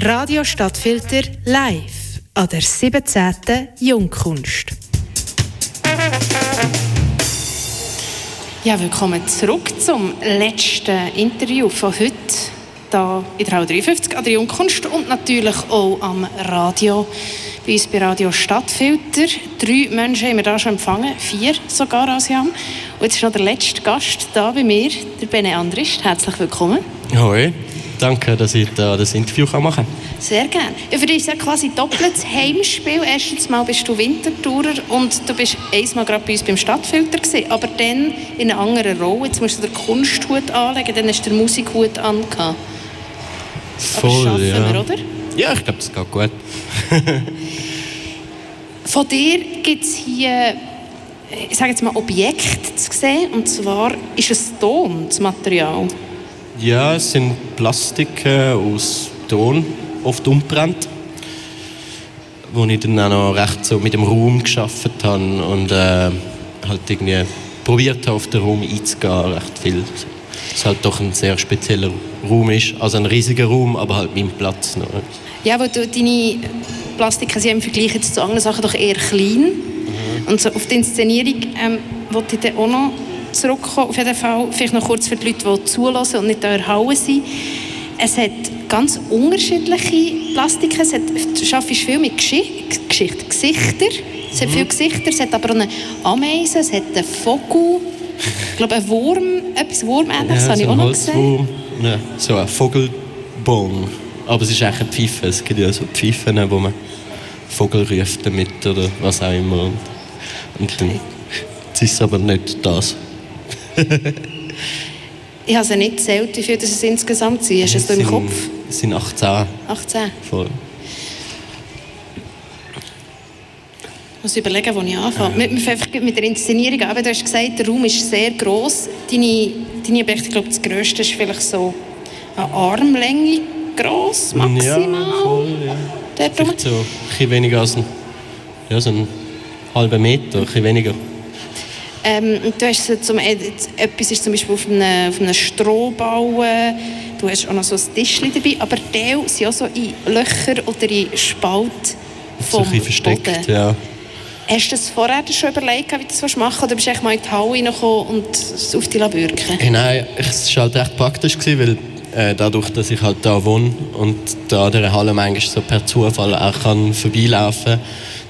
Radio Stadtfilter live an der 17. Jungkunst. Ja, willkommen zurück zum letzten Interview von heute hier in der Halle 53 an der Jungkunst und natürlich auch am Radio, bei uns bei Radio Stadtfilter. Drei Menschen haben wir hier schon empfangen, vier sogar, Asiam. Und jetzt ist noch der letzte Gast da bei mir, der Bene Andrist. Herzlich willkommen. Hoi, danke, dass ich da das Interview machen kann. Sehr gerne. Ja, für dich ist es ja quasi doppeltes Heimspiel. Erstens mal bist du Wintertourer und du bist einmal gerade bei uns beim Stadtfilter gewesen, aber dann in einer anderen Rolle. Jetzt musst du den Kunsthut anlegen, dann hast du den Musikhut angehabt. Voll, aber schaffen ja. wir, oder? Ja, ich glaube, es geht gut. Von dir gibt es hier, ich sage jetzt mal, Objekte zu sehen. Und zwar ist es Ton, das Material. Ja, es sind Plastiken aus Ton, oft unbrennt, wo ich dann auch noch recht so mit dem Raum geschafft habe und äh, halt irgendwie probiert habe, auf den Raum einzugehen, recht viel. Es halt doch ein sehr spezieller Raum ist, also ein riesiger Raum, aber halt mein Platz noch. Ja, weil du, deine Plastiken sind im Vergleich jetzt zu anderen Sachen doch eher klein. Und so auf die Inszenierung ähm, wollte ich dann auch noch zurückkommen. Auf jeden Fall, vielleicht noch kurz für die Leute, die zulassen und nicht da erhauen sind. Es hat ganz unterschiedliche Plastiken. Es hat, du arbeitest viel mit Geschichte, Geschichte Gesichter. Es hat viele Gesichter. Es hat aber auch eine Ameise, es hat einen Vogel. Ich glaube, ein Wurm, etwas Wurmähnliches Ja, habe so ich auch ein noch gesehen. Holzwurm, ja, so ein Vogelbong. Aber es ist eigentlich eine Pfeife. Es gibt ja so Pfeifen, wo man Vogel ruft damit oder was auch immer. Und, und dann, es ist aber nicht das. Ich habe es nicht gezählt, wie viel das es insgesamt sind. Hast du es da im sind- Kopf? Es sind 18 18. voll. Ich muss überlegen, wo ich anfange. Fangen einfach mit der Inszenierung. Aber Du hast gesagt, der Raum ist sehr gross. Deine, deine Objekte, ich glaube, das grösste ist vielleicht so eine Armlänge gross, maximal. Ja, voll, ja. Dort. Vielleicht so ein bisschen weniger als ein, ja, so einen halben Meter, ein bisschen weniger. Ähm, und du hast so zum, etwas ist zum Beispiel auf einem, auf einem Strohbau. äh, Du hast auch noch so ein Tischchen dabei. Aber Teil sind auch so in Löcher oder in Spalt So vom bisschen versteckt, Boden. ja. Hast du das vorher schon überlegt, wie du das machen willst? Oder bist du echt mal in die Halle reingekommen und es auf die Bürgen? Hey, nein, es war halt recht praktisch, weil äh, dadurch, dass ich halt da wohne und da dieser Halle manchmal so per Zufall auch kann vorbeilaufen kann,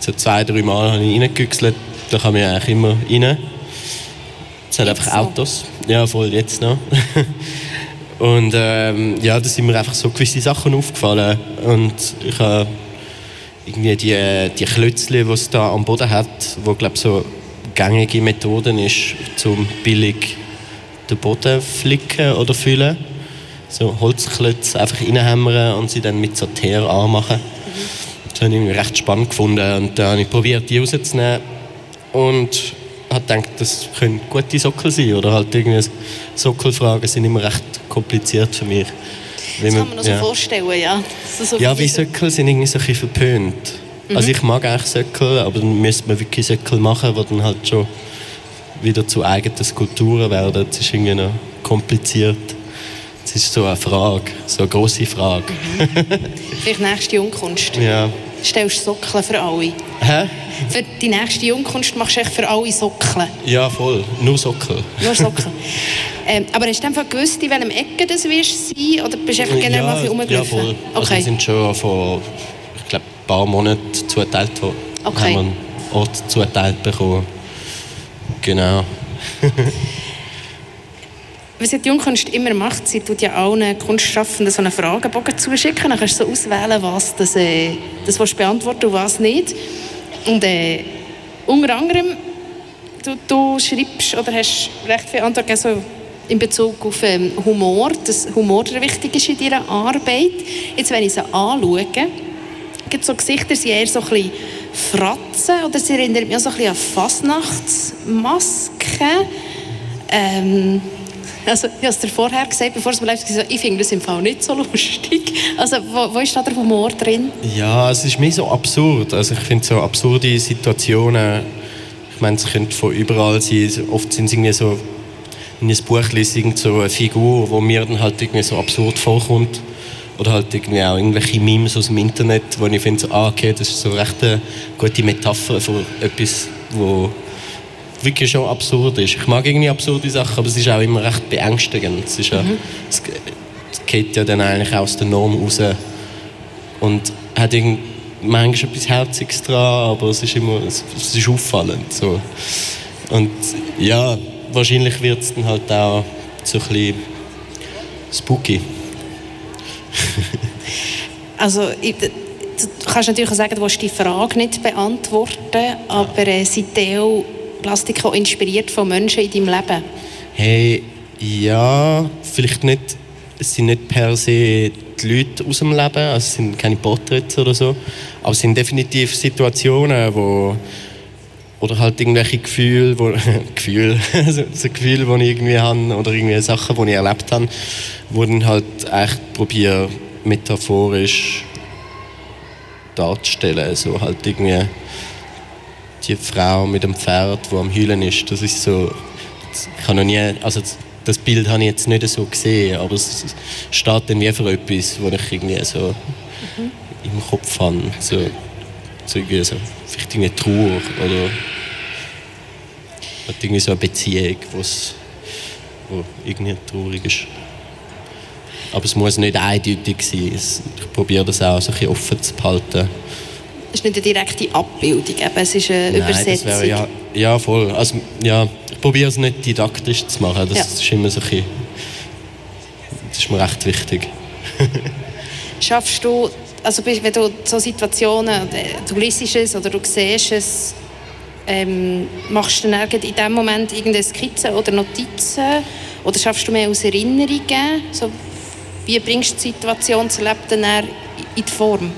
so zwei, drei Mal habe ich reingegüchselt, da kann ja eigentlich immer rein. Es hat einfach? Autos. Ja, voll, jetzt noch. und ähm, ja, da sind mir einfach so gewisse Sachen aufgefallen und ich habe irgendwie die, die Klötzchen, die es da am Boden hat, wo glaube so gängige Methoden ist, zum billig den Boden flicken oder füllen. So Holzklötze einfach reinhämmern und sie dann mit so Teer anmachen. Das habe ich irgendwie recht spannend gefunden und dann habe ich probiert, die rauszunehmen und habe gedacht, das können gute Sockel sein oder halt irgendwie Sockelfragen sind immer recht kompliziert für mich. Wie Das man- kann man so ja. vorstellen, ja. So, so Ja, wie Söckel sind irgendwie so ein bisschen verpönt. Also ich mag eigentlich Söckel, aber dann müsste man wirklich Söckel machen, die dann halt schon wieder zu eigenen Skulpturen werden. Das ist irgendwie noch kompliziert. Das ist so eine Frage, so eine grosse Frage. Vielleicht nächste Jungkunst. Ja. Stellst Sockeln für alle. Hä? Für die nächste Jungkunst machst du echt für alle Sockeln. Ja, voll. Nur Sockel. Nur Sockeln. ähm, aber hast du einfach gewusst, in welchem Ecke das wirst sein? Oder bist du einfach generell mal ein bisschen ja, voll. Also wir Okay. sind schon vor, ich glaube, ein paar Monaten zugeteilt worden. Okay. Haben wir einen Ort zugeteilt bekommen. Genau. Was die Jungkunst immer macht, sie tut ja allen Kunstschaffenden so einen Fragebogen zuschicken. Dann kannst du so auswählen, was das, äh, das willst beantworten und was nicht. Und äh, unter anderem, du, du schreibst oder hast recht viele Antworten so in Bezug auf ähm, Humor, dass Humor wichtig ist in deiner Arbeit. Jetzt, wenn ich sie anschaue, gibt so Gesichter, sind eher so ein bisschen Fratzen oder sie erinnern mich auch so ein bisschen an Fasnachtsmasken. Ähm, also, ich habe es dir vorher gesagt, bevor es mir live gesagt ich finde das im Fall nicht so lustig. Also, wo, wo ist da der Humor drin? Ja, es ist mehr so absurd. Also ich finde so absurde Situationen, ich meine, es könnte von überall sein. Oft sind es irgendwie so, in einem Buch lese ich so eine Figur, wo mir dann halt irgendwie so absurd vorkommt. Oder halt irgendwie auch irgendwelche Memes aus dem Internet, wo ich finde, so, ah, okay, das ist so recht eine gute Metapher für etwas, wo wirklich schon absurd ist. Ich mag irgendwie absurde Sachen, aber es ist auch immer recht beängstigend. Es, ist ja, mhm. es, geht ja dann eigentlich aus der Norm raus und hat irgendwie manchmal etwas Herziges dran, aber es ist immer es, es ist auffallend. So. Und ja, wahrscheinlich wird es dann halt auch so ein bisschen spooky. also, ich, du kannst natürlich auch sagen, du willst die Frage nicht beantworten, aber äh, sind Theo Plastik auch inspiriert von Menschen in deinem Leben? Hey, ja, vielleicht nicht, es sind nicht per se die Leute aus dem Leben, also es sind keine Porträts oder so, aber es sind definitiv Situationen, wo oder halt irgendwelche Gefühle, wo, Gefühle, also so Gefühle, die ich irgendwie habe oder irgendwie Sachen, die ich erlebt habe, wo dann halt echt probiere metaphorisch darzustellen, so halt irgendwie die Frau mit dem Pferd, die am Heulen ist, das ist so, ich habe noch nie, also das Bild habe ich jetzt nicht so gesehen, aber es steht dann wie für etwas, was ich irgendwie so mhm. im Kopf habe, so, so, irgendwie so vielleicht eine Trauer oder irgendwie so eine Beziehung, wo's, wo irgendwie traurig ist. Aber es muss nicht eindeutig sein. Ich probiere das auch so ein bisschen offen zu behalten. Es ist nicht eine direkte Abbildung, es ist eine Nein, Übersetzung. Das ja, ja, voll. Also, ja, ich probiere es nicht didaktisch zu machen. Das ja. ist immer so ein bisschen, Das ist mir recht wichtig. Schaffst du, also wenn du so Situationen, du liest es oder du siehst es, ähm, machst du dann in dem Moment irgendeine Skizze oder Notizen oder schaffst du mehr aus Erinnerungen? So, wie bringst du die Situation zu Leben in die Form?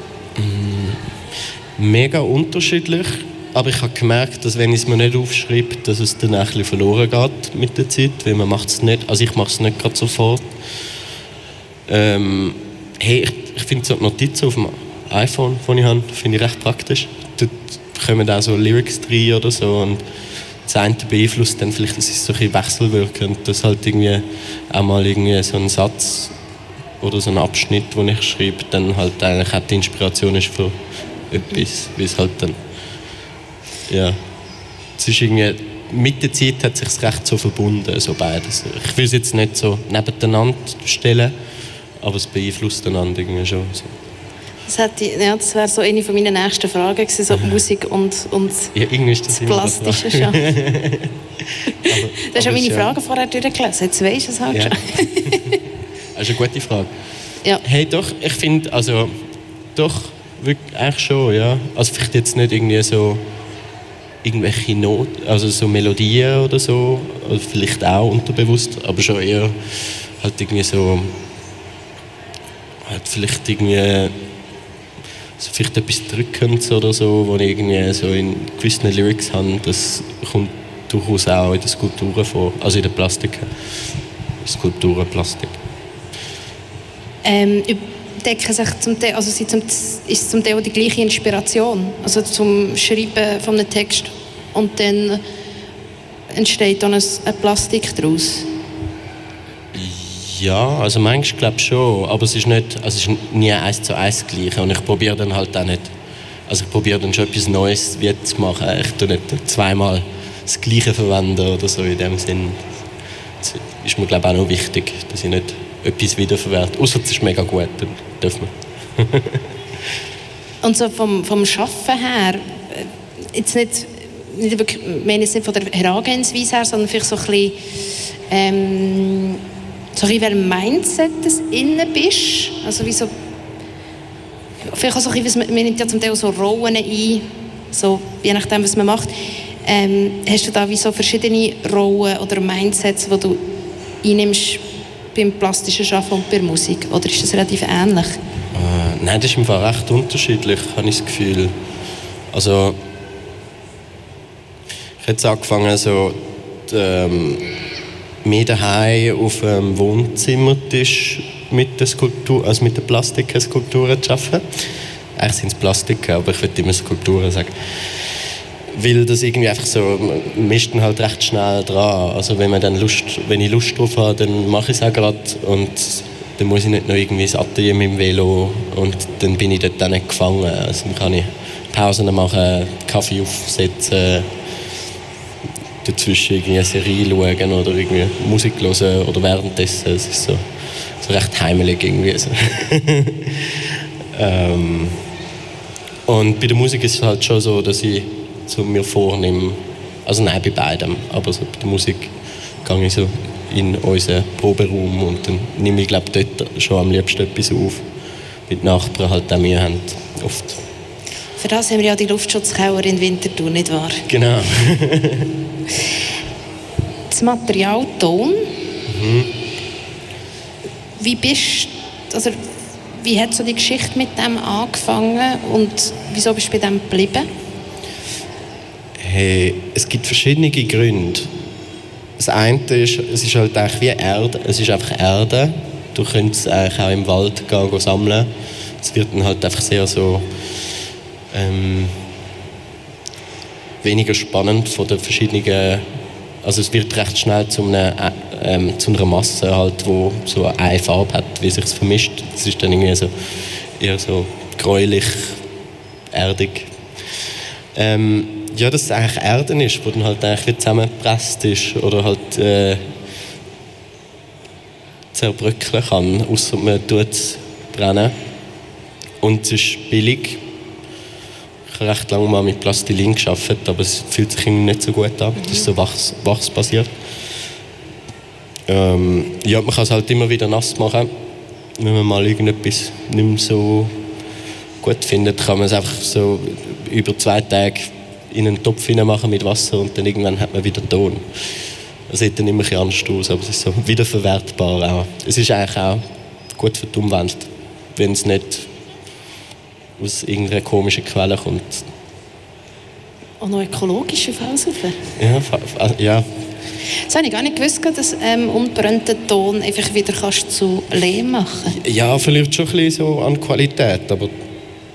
Mega unterschiedlich. Aber ich habe gemerkt, dass wenn ich es mir nicht aufschreibe, dass es dann ein bisschen verloren geht mit der Zeit, weil man macht es nicht, also ich mache es nicht gerade sofort. Ähm, hey, ich, ich finde so Notizen auf dem iPhone, das ich habe, finde ich recht praktisch. Dort kommen auch so Lyrics drin oder so und das eine beeinflusst dann vielleicht, das ist so ein bisschen wechselwirkend, dass halt irgendwie auch mal irgendwie so ein Satz oder so ein Abschnitt, den ich schreibe, dann halt eigentlich auch die Inspiration ist für etwas, wie es halt dann, ja, es ist irgendwie, mit der Zeit hat sich recht so verbunden, so beides. Ich will es jetzt nicht so nebeneinander stellen, aber es beeinflusst einander irgendwie schon. So. Das, hätte, ja, das wäre so eine von meinen nächsten Fragen gewesen, so Musik und, und ja, das, das Plastische schon. aber, du hast ja meine Fragen vorher durchgelesen, jetzt weisst du es halt ja. schon. das ist eine gute Frage. Ja. Hey, doch, ich finde, also, doch, wirklich, eigentlich schon, ja. Also vielleicht jetzt nicht irgendwie so irgendwelche Not, also so Melodien oder so, oder vielleicht auch unterbewusst, aber schon eher halt irgendwie so, halt vielleicht irgendwie so vielleicht etwas Drückendes oder so, wo ich irgendwie so in gewissen Lyrics habe, das kommt durchaus auch in den Skulpturen vor, also in den Plastiken. Skulpturen, Plastik. Ähm, decken sich zum Teil, also sie zum, ist zum Teil die gleiche Inspiration, also zum Schreiben von einem Text und dann entsteht dann ein, Plastik daraus. Ja, also manchmal glaube ich schon, aber es ist, nicht, also es ist nie eins zu eins gleich und ich probiere dann halt auch nicht, also ich probiere dann schon etwas Neues zu machen, ich tue nicht zweimal das Gleiche verwenden oder so in dem Sinn. Das ist mir glaube ich auch noch wichtig, dass ich nicht etwas wiederverwerte, außer es ist mega gut, dann dürfen wir. Und so vom, vom Schaffen her, äh, jetzt nicht, nicht wirklich, ich meine jetzt nicht von der Herangehensweise her, sondern vielleicht so ein bisschen, ähm, so ein bisschen, Mindset du innen bist, also wie so, vielleicht auch so ein bisschen, man nimmt ja zum Teil so Rollen ein, so, je nachdem, was man macht. Ähm, hast du da wie so verschiedene Rollen oder Mindsets, die du einnimmst beim plastischen Schaffen und bei der Musik? Oder ist das relativ ähnlich? Äh, nein, das ist im Fall recht unterschiedlich, habe ich das Gefühl. Also, ich habe jetzt angefangen, so ähm, mehr daheim auf dem Wohnzimmertisch mit der Skulptur, also mit der Plastikskulpturen zu arbeiten. Eigentlich sind es Plastiken, aber ich würde immer Skulpturen sagen weil das irgendwie einfach so, man ist dann halt recht schnell dran. Also wenn, man dann Lust, wenn ich Lust drauf habe, dann mache ich es auch gerade und dann muss ich nicht noch irgendwie ins Atelier mit dem Velo und dann bin ich dort dann nicht gefangen. Also dann kann ich Pausen machen, Kaffee aufsetzen, dazwischen irgendwie eine Serie schauen oder irgendwie Musik hören oder währenddessen. Es ist so, so recht heimelig irgendwie. So. ähm, und bei der Musik ist es halt schon so, dass ich so mir vornehme, also nein, bei beidem, aber so bei der Musik gehe ich so in unseren Proberaum und dann nehme ich glaube dort schon am liebsten etwas auf, die Nachbarn halt auch Mühe haben, oft. Für das haben wir ja die Luftschutzkeller in Winterthur, nicht wahr? Genau. das Material Ton. Mhm. Wie bist also wie hat so die Geschichte mit dem angefangen und wieso bist du bei dem geblieben? Hey, es gibt verschiedene Gründe. Das eine ist, es ist halt eigentlich wie Erde. Es ist einfach Erde. Du könntest es eigentlich auch im Wald gehen, gehen sammeln. Es wird dann halt einfach sehr so ähm, weniger spannend von den verschiedenen also es wird recht schnell zu einer, ähm, zu einer Masse halt, so eine Farbe hat, wie sich vermischt. Es ist dann irgendwie so eher so gräulich, erdig. Ähm, ja, dass es eigentlich Erden ist, wo dann halt eigentlich zusammengepresst ist oder halt äh, zerbröckeln kann, außer man tut es brennen. Und es ist billig habe recht lange mal mit Plastilin gearbeitet, aber es fühlt sich irgendwie nicht so gut an. Das ist so wachs, wachsbasiert. Ähm, ja, man kann es halt immer wieder nass machen. Wenn man mal irgendetwas nicht mehr so gut findet, kann man es einfach so über zwei Tage in einen Topf machen mit Wasser und dann irgendwann hat man wieder Ton. Das sieht dann immer ein anders aus, aber es ist so wiederverwertbar auch. Es ist eigentlich auch gut für die Umwelt, wenn es nicht aus irgendeiner komischen Quelle kommt. Und noch ökologische Felsaufen? Ja, ja. Das habe ich gar nicht gewusst, dass ähm, unbrennten Ton einfach wieder kannst zu Lehm machen Ja, verliert schon ein bisschen so an Qualität, aber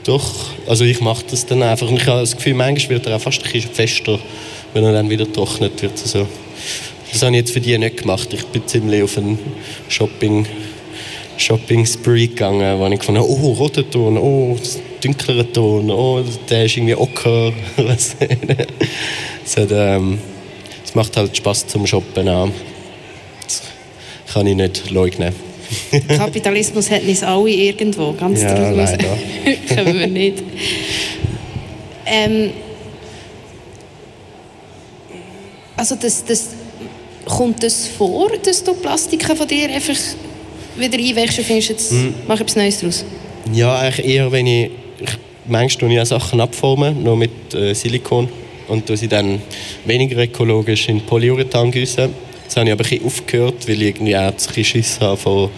doch. Also ich mache das dann einfach. Und ich habe das Gefühl, manchmal wird er auch fast ein bisschen fester, wenn er dann wieder trocknet wird. Also, das habe ich jetzt für die nicht gemacht. Ich bin ziemlich auf ein Shopping Shopping Spree gegangen, wo ich gefunden habe, oh, roter Ton, oh, dunklerer Ton, oh, der ist irgendwie ocker. das, hat, ähm, macht halt Spaß zum Shoppen auch. Das kann ich nicht leugnen. Kapitalismus hat nicht alle irgendwo, ganz ja, daraus können wir nicht. Ähm, also das, das, kommt das vor, dass du Plastiken von dir einfach wieder einwächst und findest, jetzt mm. mach etwas Neues daraus? Ja, eigentlich eher, wenn ich, ich manchmal ja Sachen abformen, nur mit äh, Silikon und sie dann weniger ökologisch in Polyurethan gießen. Das habe ich aber ein bisschen aufgehört, weil ich irgendwie auch ein bisschen Schiss habe von,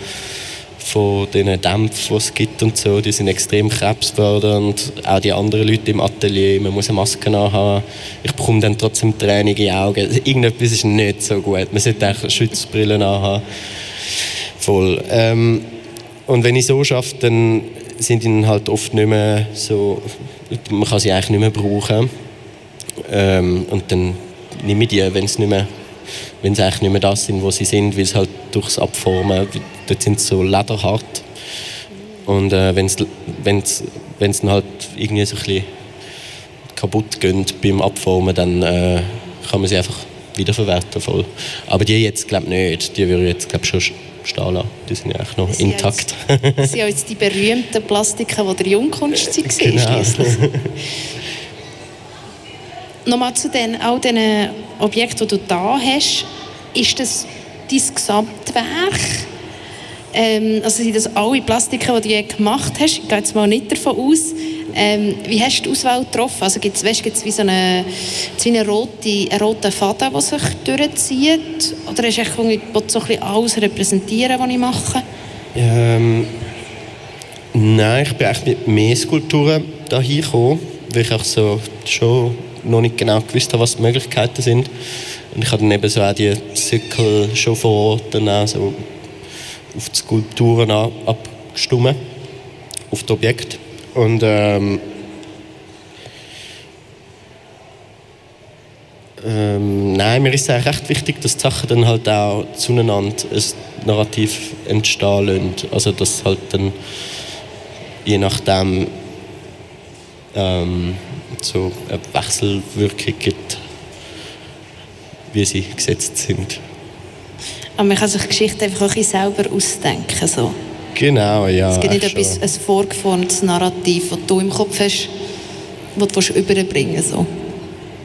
von den Dämpfen, die es gibt und so. Die sind extrem krebsfördernd. Auch die anderen Leute im Atelier, man muss eine Maske haben. Ich bekomme dann trotzdem Tränen in die Augen. Irgendetwas ist nicht so gut. Man sollte auch Schutzbrillen haben voll. Ähm, und wenn ich so schaffe, dann sind die halt oft nicht mehr so, man kann sie eigentlich nicht mehr brauchen. Ähm, und dann nehme ich die, wenn es nicht mehr wenn sie eigentlich nicht mehr das sind, wo sie sind, weil es halt durchs Abformen, dort sind sie so lederhart. Und äh, wenn es dann halt irgendwie so ein bisschen kaputt geht beim Abformen, dann äh, kann man sie einfach wiederverwerten voll. Aber die jetzt glaube ich nicht, die würde ich jetzt glaube schon stehen lassen. Die sind ja eigentlich noch das intakt. das sind ja jetzt die berühmten Plastiken, die der Jungkunst waren genau. Nochmal zu den, all diesen Objekten, die du da hast. Ist das dein Gesamtwerk? Ähm, also sind das alle Plastiken, die du je gemacht hast? Ich gehe jetzt mal nicht davon aus. Ähm, wie hast du die Auswahl getroffen? Also gibt es wie so eine, wie eine rote, einen roten Faden, der sich durchzieht? Oder hast du so ein bisschen alles repräsentieren, was ich mache? Ähm, nein, ich bin echt mit mehr Skulpturen hier gekommen, weil ich auch so schon noch nicht genau gewusst habe, was die Möglichkeiten sind. Und ich habe dann eben so auch die Zirkel schon vor Ort dann auch so auf die Skulpturen abgestimmt, auf das Objekt. Und ähm, Ähm, nein, mir ist es eigentlich recht wichtig, dass die Sachen dann halt auch zueinander ein Narrativ entstehen lassen. Also dass halt dann je nachdem ähm, so eine Wechselwirkung gibt, wie sie gesetzt sind. Aber man kann sich Geschichte einfach auch ein selber ausdenken. So. Genau, ja. Es gibt nicht etwas, ein vorgeformtes Narrativ, das du im Kopf hast, das du überbringen. So.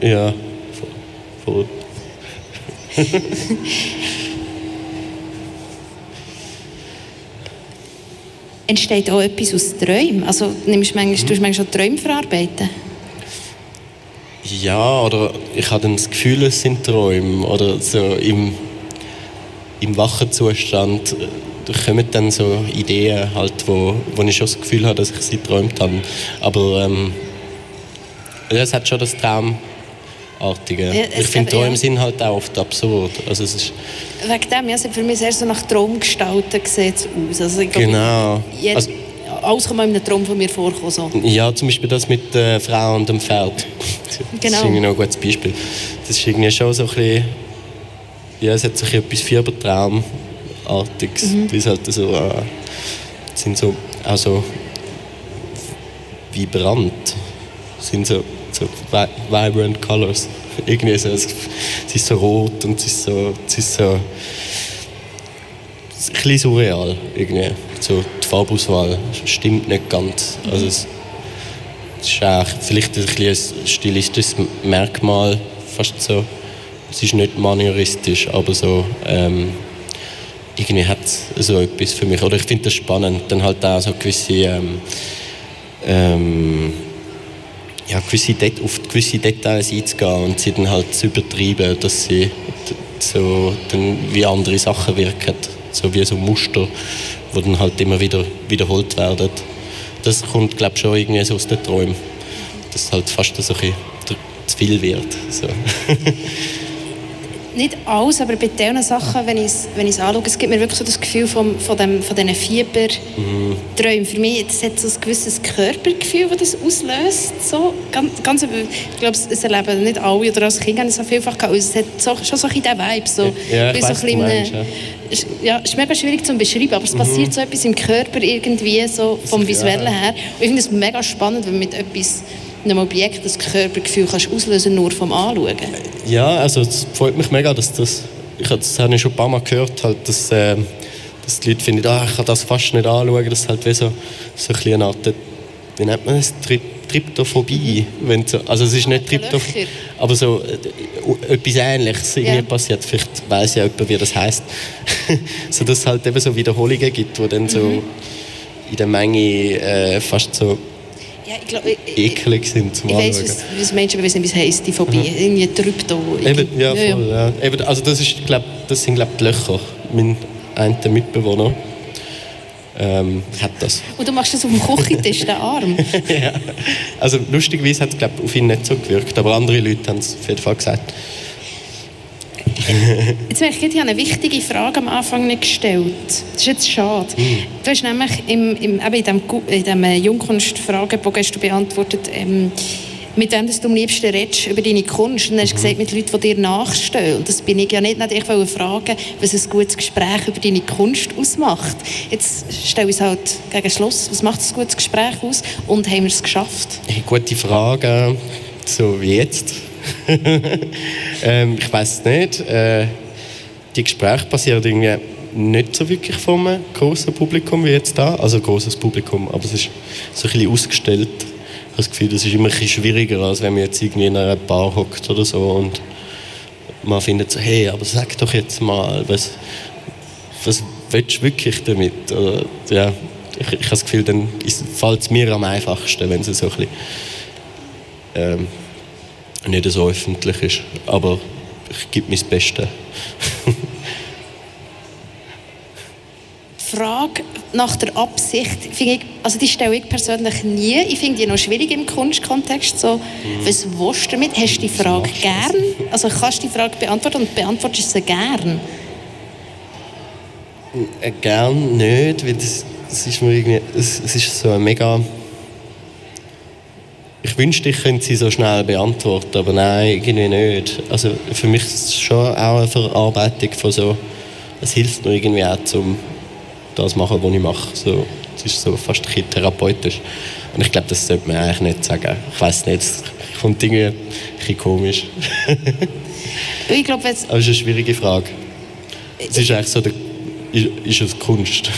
Ja, voll. Entsteht auch etwas aus Träumen? Also nimmst du manchmal, tust du manchmal schon Träume verarbeiten? Ja, oder ich habe dann das Gefühl, es sind Träume. Oder so im, im wachen Zustand äh, kommen dann so Ideen, halt, wo, wo ich schon das Gefühl habe, dass ich sie geträumt habe. Aber ähm, es hat schon das Traumartige. Ja, ich finde, Träume ja. sind halt auch oft absurd. Also es ist, Wegen dem, ja, es hat für mich sehr so nach Traumgestalten sieht aus. Also, glaube, Genau. je- Also- alles kann mal in einem Traum von mir vorkommen. So. Ja, zum Beispiel das mit der Frau und dem Pferd. Das Genau. ist irgendwie noch ein gutes Beispiel. Das ist irgendwie schon so ein bisschen, ja, es hat bisschen etwas Fiebertraumartiges. Mhm. Das halt so, äh, sind so, auch so vibrant, sind so, so vi vibrant colors. Irgendwie so, es ist so rot und es ist so, es ist so, ein bisschen surreal irgendwie. So Farbauswahl stimmt nicht ganz. Also es, ist auch vielleicht ein, ein stilistisches Merkmal, fast so. Es ist nicht manieristisch, aber so ähm, irgendwie hat es so etwas für mich. Oder ich finde das spannend, dann halt auch so gewisse ähm, ähm, ja, gewisse Det auf gewisse Details einzugehen und sie dann halt zu übertreiben, dass sie so dann wie andere Sachen wirken, so wie so Muster, die dann halt immer wieder wiederholt werden. Das kommt, glaube ich, schon irgendwie so aus den Träumen, dass es halt fast so ein bisschen zu viel wird. So. Nicht alles, aber bei diesen Sachen, wenn ich es wenn ich's anschaue, es gibt mir wirklich so das Gefühl von, von, dem, von diesen Fieberträumen. Für mich das hat so ein gewisses Körpergefühl, das das auslöst. So, ganz, ganz, ich glaube, es erleben nicht alle, oder als Kind habe ich es auch vielfach gehabt. Es hat so, schon so ein bisschen diesen Vibe. So, Ja, ich so weiss, ein meinst, einem- ist, ja, ist mega schwierig zu beschreiben, aber es passiert so etwas im Körper irgendwie, so vom Visuellen her. Und ich finde es mega spannend, wenn man mit etwas, einem Objekt das Körpergefühl kannst auslösen nur vom Anschauen. Ja, also es freut mich mega, dass das, ich habe das habe ich schon ein paar Mal gehört, halt, dass, äh, dass die Leute finden, ah, ich kann das fast nicht anschauen, das ist halt wie so, so ein eine Art, wie nennt man es, Tri Tryptophobie, wenn so, also es ist nicht Tryptoph Löcher. aber so äh, etwas Ähnliches irgendwie Ja. passiert, vielleicht weiß ja jemand, wie das heißt, so dass es halt eben so Wiederholungen gibt, wo dann so Mhm. in der Menge äh, fast so Ja, ich glaube, ich, eklig sind zum ich weiß, was, was Menschen, aber ich weiß nicht, wie es heisst, die Phobie. Irgendwie Trypto. Eben, ja, voll, ja. Eben, also das, ist, glaub, das sind, glaube ich, die Löcher. Mein einer Mitbewohner ähm, hat das. Und du machst das auf dem Küchentisch, den Arm. ja. Also lustigerweise hat es, glaube ich, auf ihn nicht so gewirkt, aber andere Leute haben es auf jeden Fall gesagt. Jetzt merke ich, ich habe eine wichtige Frage am Anfang nicht gestellt. Das ist jetzt schade. Du hast nämlich im, im, eben in diesem, in diesem äh, Jungkunst-Fragebogen hast du beantwortet, ähm, mit wem du am liebsten redest über deine Kunst. Und dann hast du gesagt, mit Leuten, die dir nachstehen. Und das bin ich ja nicht. Nicht ich wollte fragen, was ein gutes Gespräch über deine Kunst ausmacht. Jetzt stelle ich es halt gegen Schluss. Was macht ein gutes Gespräch aus? Und haben wir es geschafft? Hey, gute Frage, so wie jetzt. ähm, ich weiß nicht. Äh, die Gespräche passieren irgendwie nicht so wirklich vom großen Publikum wie jetzt da. Also großes Publikum, aber es ist so ein bisschen ausgestellt. Ich habe das Gefühl, das ist immer ein bisschen schwieriger, als wenn man jetzt irgendwie in einer Bar hockt oder so und man findet so, hey, aber sag doch jetzt mal, was, was willst du wirklich damit? Oder, ja, ich, ich habe das Gefühl, dann fällt es mir am einfachsten, wenn es so ein bisschen ähm, nicht so öffentlich ist. Aber ich gebe mein Bestes. Die Frage nach der Absicht, ich, also die stelle ich persönlich nie. Ich finde die noch schwierig im Kunstkontext. So, was willst du damit? Hast du die Frage gern? Also kannst du die Frage beantworten und beantwortest sie gern? Äh, gern nicht, weil das, das ist mir irgendwie, es, es ist so ein mega ich wünschte, ich könnte sie so schnell beantworten, aber nein, irgendwie nicht. Also für mich ist es schon auch eine Verarbeitung von so, es hilft mir irgendwie auch, um das zu machen, was ich mache. So, es ist so fast ein therapeutisch. Und ich glaube, das sollte man eigentlich nicht sagen. Ich weiß nicht, es kommt irgendwie ein bisschen komisch. ich glaube, jetzt... Aber es ist eine schwierige Frage. Es ist eigentlich so, der, ist es Kunst?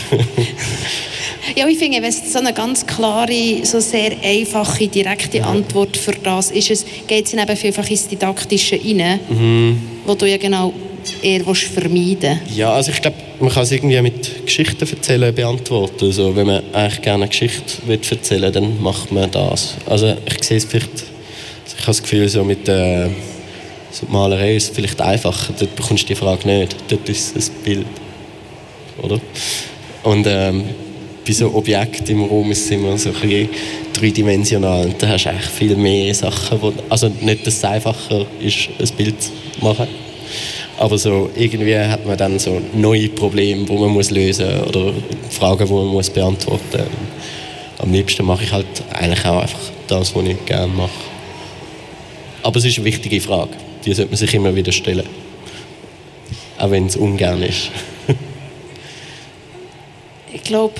Ja, ich finde, wenn es so eine ganz klare, so sehr einfache, direkte Antwort für das ist, geht es eben einfach ins Didaktische rein, mhm. wo du ja genau eher vermeiden willst. Ja, also ich glaube, man kann es irgendwie mit Geschichten erzählen beantworten. Also, wenn man eigentlich gerne eine Geschichte erzählen will, dann macht man das. Also ich sehe es vielleicht, also ich habe das Gefühl, so mit äh, so Malerei ist es vielleicht einfacher. Dort bekommst du die Frage nicht. Dort ist es ein Bild. Oder? Und ähm, bei so Objekten im Raum ist es immer so ein bisschen dreidimensional und da hast du eigentlich viel mehr Sachen, wo, also nicht, dass es einfacher ist, ein Bild zu machen, aber so irgendwie hat man dann so neue Probleme, die man muss lösen muss oder Fragen, die man muss beantworten muss. Am liebsten mache ich halt eigentlich auch einfach das, was ich gerne mache. Aber es ist eine wichtige Frage, die sollte man sich immer wieder stellen. Auch wenn es ungern ist. Ich glaube,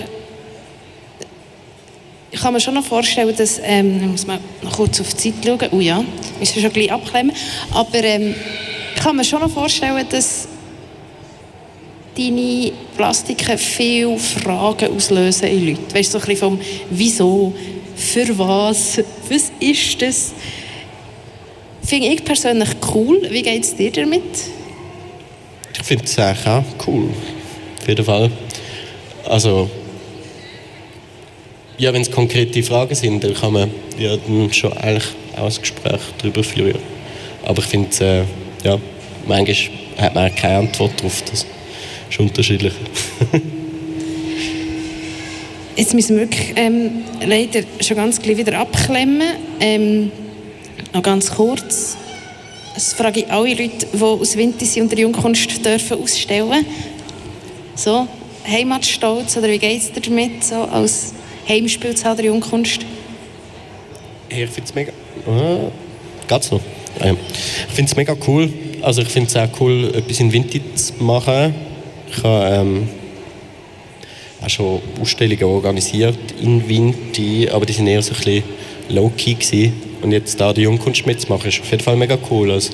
ich kann mir schon noch vorstellen, dass, ähm, ich muss mal noch kurz auf die Zeit schauen, oh ja, müssen schon gleich abklemmen, aber ähm, ich kann mir schon noch vorstellen, dass deine Plastiken viele Fragen auslösen in Leuten. Weißt du, so ein bisschen vom Wieso, für was, was ist das? Finde ich persönlich cool. Wie geht es dir damit? Ich finde es auch cool. Auf jeden Fall. Also, ja, wenn es konkrete Fragen sind, dann kann man ja dann schon eigentlich auch darüber führen. Aber ich finde, äh, ja, manchmal hat man keine Antwort darauf. Das ist unterschiedlich. Jetzt müssen wir wirklich ähm, leider schon ganz gleich wieder abklemmen. Ähm, noch ganz kurz. Das frage ich alle Leute, die aus Wintersi und der Jungkunst dürfen ausstellen. So, Heimatstolz, oder wie geht es dir damit, so als Heimspielzahl der Jungkunst? Ich finde es mega... Äh, geht's noch? Ah, ich finde es mega cool. Also ich finde es auch cool, etwas in Vinti zu machen. Ich habe ähm, auch schon Ausstellungen organisiert in Vinti, aber die sind eher so ein bisschen low-key Und jetzt da die Jungkunst mitzumachen, ist auf jeden Fall mega cool. Also,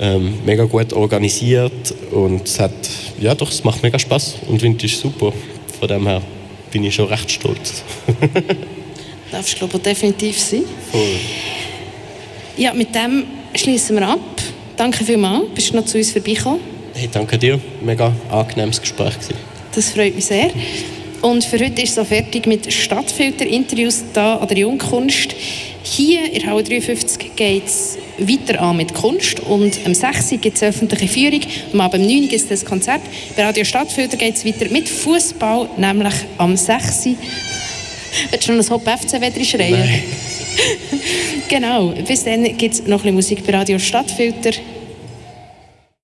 ähm, mega gut organisiert und es hat, ja doch, es macht mega Spaß und Wind ist super. Von dem her bin ich schon recht stolz. Darfst du glaube definitiv sein. Voll. Ja, mit dem schließen wir ab. Danke vielmals, bist du noch zu uns vorbeigekommen. Hey, danke dir. Mega angenehmes Gespräch. Gewesen. Das freut mich sehr. Und für heute ist es so fertig mit Stadtfilter-Interviews hier an der Jungkunst. Hier in Halle 53 geht es weiter an mit Kunst und am 6. gibt es öffentliche Führung, am Abend 9. gibt es das Konzert. Bei Radio Stadtfilter geht es weiter mit Fußball, nämlich am 6. Willst du noch ein Hop FC schreien? Nein. genau, bis dann gibt es noch ein bisschen Musik bei Radio Stadtfilter.